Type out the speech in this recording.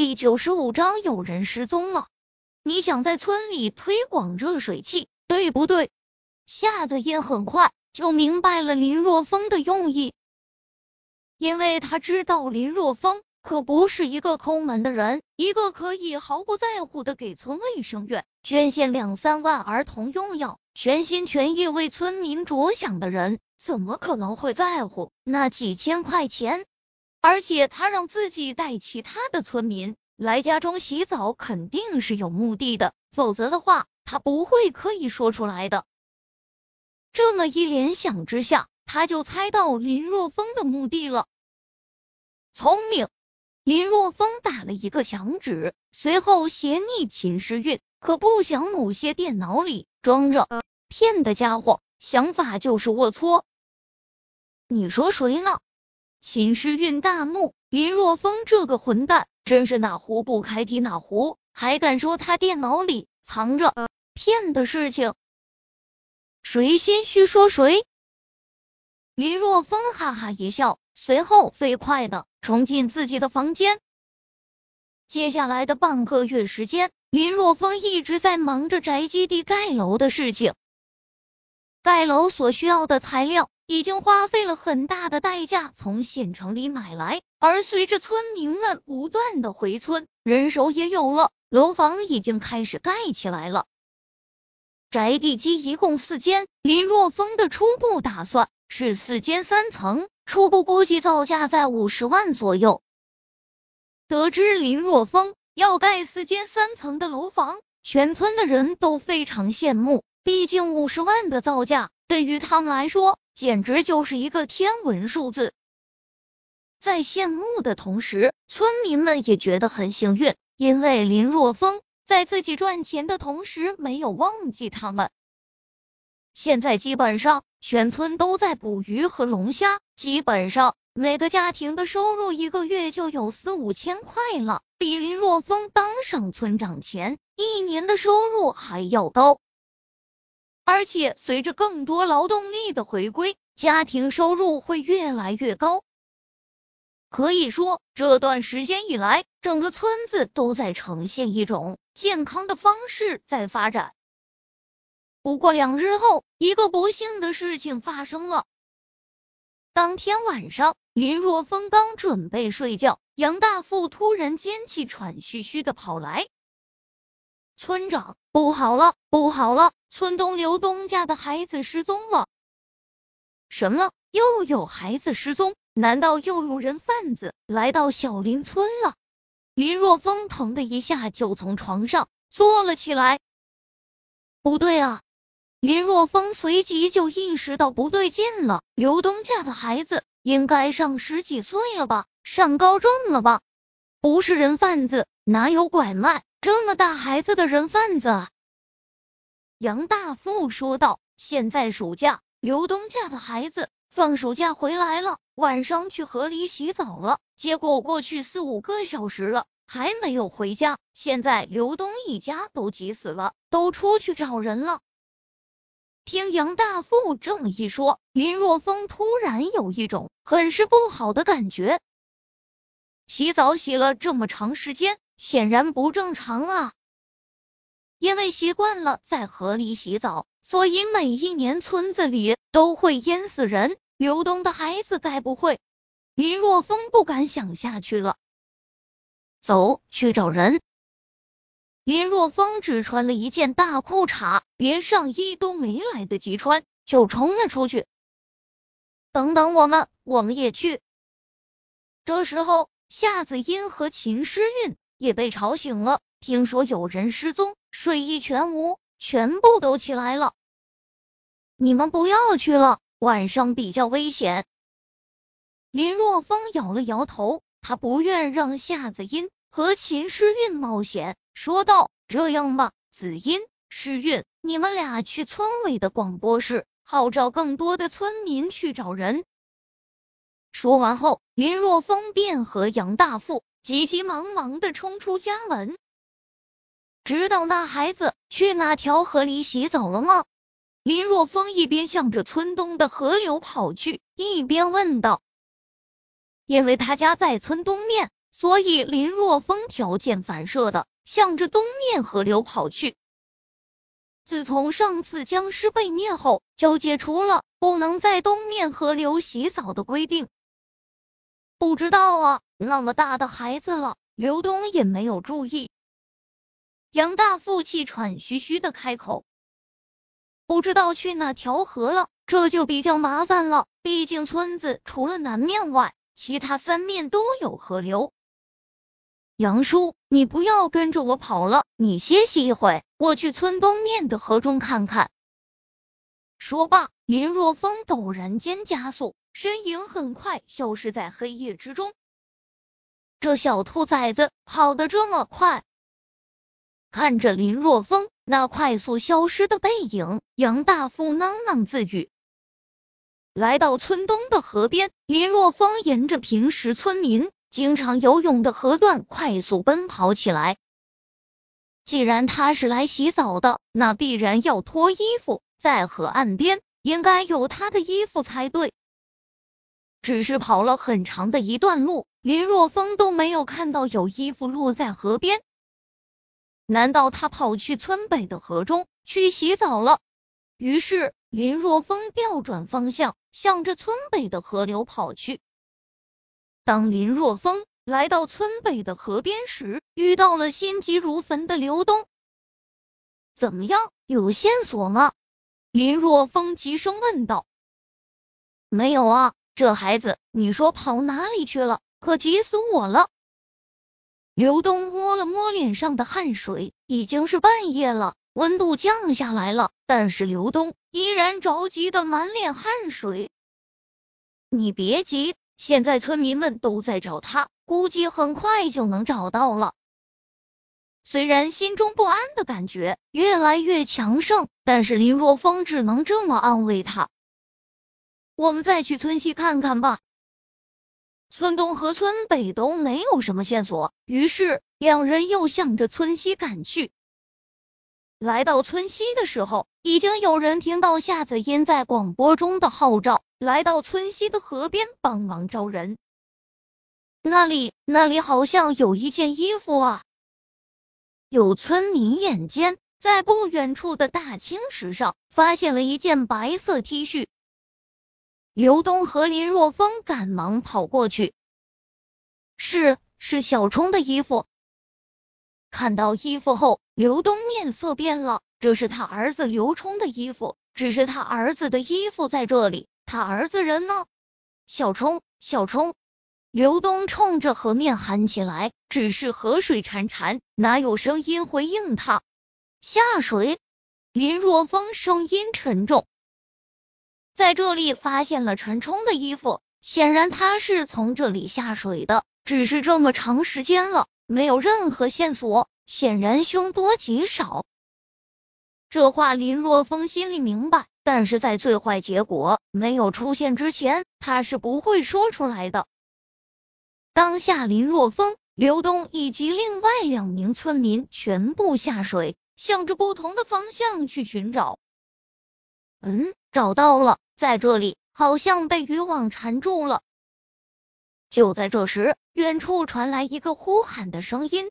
第九十五章有人失踪了。你想在村里推广热水器，对不对？夏子音很快就明白了林若风的用意，因为他知道林若风可不是一个抠门的人，一个可以毫不在乎的给村卫生院捐献两三万儿童用药，全心全意为村民着想的人，怎么可能会在乎那几千块钱？而且他让自己带其他的村民来家中洗澡，肯定是有目的的，否则的话他不会刻意说出来的。这么一联想之下，他就猜到林若风的目的了。聪明，林若风打了一个响指，随后斜睨秦时运，可不想某些电脑里装着骗的家伙，想法就是龌龊。你说谁呢？秦诗韵大怒，林若风这个混蛋，真是哪壶不开提哪壶，还敢说他电脑里藏着骗的事情？谁先虚说谁？林若风哈哈一笑，随后飞快的冲进自己的房间。接下来的半个月时间，林若风一直在忙着宅基地盖楼的事情，盖楼所需要的材料。已经花费了很大的代价从县城里买来，而随着村民们不断的回村，人手也有了，楼房已经开始盖起来了。宅地基一共四间，林若风的初步打算是四间三层，初步估计造价在五十万左右。得知林若风要盖四间三层的楼房，全村的人都非常羡慕，毕竟五十万的造价对于他们来说。简直就是一个天文数字，在羡慕的同时，村民们也觉得很幸运，因为林若风在自己赚钱的同时没有忘记他们。现在基本上全村都在捕鱼和龙虾，基本上每个家庭的收入一个月就有四五千块了，比林若风当上村长前一年的收入还要高。而且随着更多劳动力的回归，家庭收入会越来越高。可以说，这段时间以来，整个村子都在呈现一种健康的方式在发展。不过两日后，一个不幸的事情发生了。当天晚上，林若风刚准备睡觉，杨大富突然间气喘吁吁的跑来。村长，不好了，不好了！村东刘东家的孩子失踪了。什么？又有孩子失踪？难道又有人贩子来到小林村了？林若风疼的一下就从床上坐了起来。不对啊！林若风随即就意识到不对劲了。刘东家的孩子应该上十几岁了吧？上高中了吧？不是人贩子，哪有拐卖？这么大孩子的人贩子！杨大富说道：“现在暑假，刘东家的孩子放暑假回来了，晚上去河里洗澡了，结果过去四五个小时了，还没有回家。现在刘东一家都急死了，都出去找人了。”听杨大富这么一说，林若风突然有一种很是不好的感觉。洗澡洗了这么长时间。显然不正常啊！因为习惯了在河里洗澡，所以每一年村子里都会淹死人。刘东的孩子该不会……林若风不敢想下去了。走去找人。林若风只穿了一件大裤衩，连上衣都没来得及穿，就冲了出去。等等我们，我们也去。这时候，夏子音和秦诗韵。也被吵醒了，听说有人失踪，睡意全无，全部都起来了。你们不要去了，晚上比较危险。林若风摇了摇头，他不愿让夏子音和秦诗韵冒险，说道：“这样吧，子音、诗韵，你们俩去村委的广播室，号召更多的村民去找人。”说完后，林若风便和杨大富。急急忙忙的冲出家门，知道那孩子去那条河里洗澡了吗？林若风一边向着村东的河流跑去，一边问道。因为他家在村东面，所以林若风条件反射的向着东面河流跑去。自从上次僵尸被灭后，就解除了不能在东面河流洗澡的规定。不知道啊，那么大的孩子了，刘东也没有注意。杨大富气喘吁吁的开口：“不知道去哪条河了，这就比较麻烦了。毕竟村子除了南面外，其他三面都有河流。”杨叔，你不要跟着我跑了，你歇息一会，我去村东面的河中看看。说罢，林若风陡然间加速，身影很快消失在黑夜之中。这小兔崽子跑得这么快！看着林若风那快速消失的背影，杨大富囔囔自语。来到村东的河边，林若风沿着平时村民。经常游泳的河段快速奔跑起来。既然他是来洗澡的，那必然要脱衣服。在河岸边，应该有他的衣服才对。只是跑了很长的一段路，林若风都没有看到有衣服落在河边。难道他跑去村北的河中去洗澡了？于是林若风调转方向，向着村北的河流跑去。当林若风来到村北的河边时，遇到了心急如焚的刘东。怎么样，有线索吗？林若风急声问道。没有啊，这孩子，你说跑哪里去了？可急死我了。刘东摸了摸脸上的汗水，已经是半夜了，温度降下来了，但是刘东依然着急的满脸汗水。你别急。现在村民们都在找他，估计很快就能找到了。虽然心中不安的感觉越来越强盛，但是林若风只能这么安慰他。我们再去村西看看吧。村东和村北都没有什么线索，于是两人又向着村西赶去。来到村西的时候，已经有人听到夏子音在广播中的号召。来到村西的河边帮忙招人，那里那里好像有一件衣服啊！有村民眼尖，在不远处的大青石上发现了一件白色 T 恤。刘东和林若风赶忙跑过去，是是小冲的衣服。看到衣服后，刘东面色变了，这是他儿子刘冲的衣服，只是他儿子的衣服在这里。他儿子人呢？小冲，小冲！刘东冲着河面喊起来，只是河水潺潺，哪有声音回应他？下水！林若风声音沉重，在这里发现了陈冲的衣服，显然他是从这里下水的，只是这么长时间了，没有任何线索，显然凶多吉少。这话林若风心里明白。但是在最坏结果没有出现之前，他是不会说出来的。当下，林若风、刘东以及另外两名村民全部下水，向着不同的方向去寻找。嗯，找到了，在这里，好像被渔网缠住了。就在这时，远处传来一个呼喊的声音：“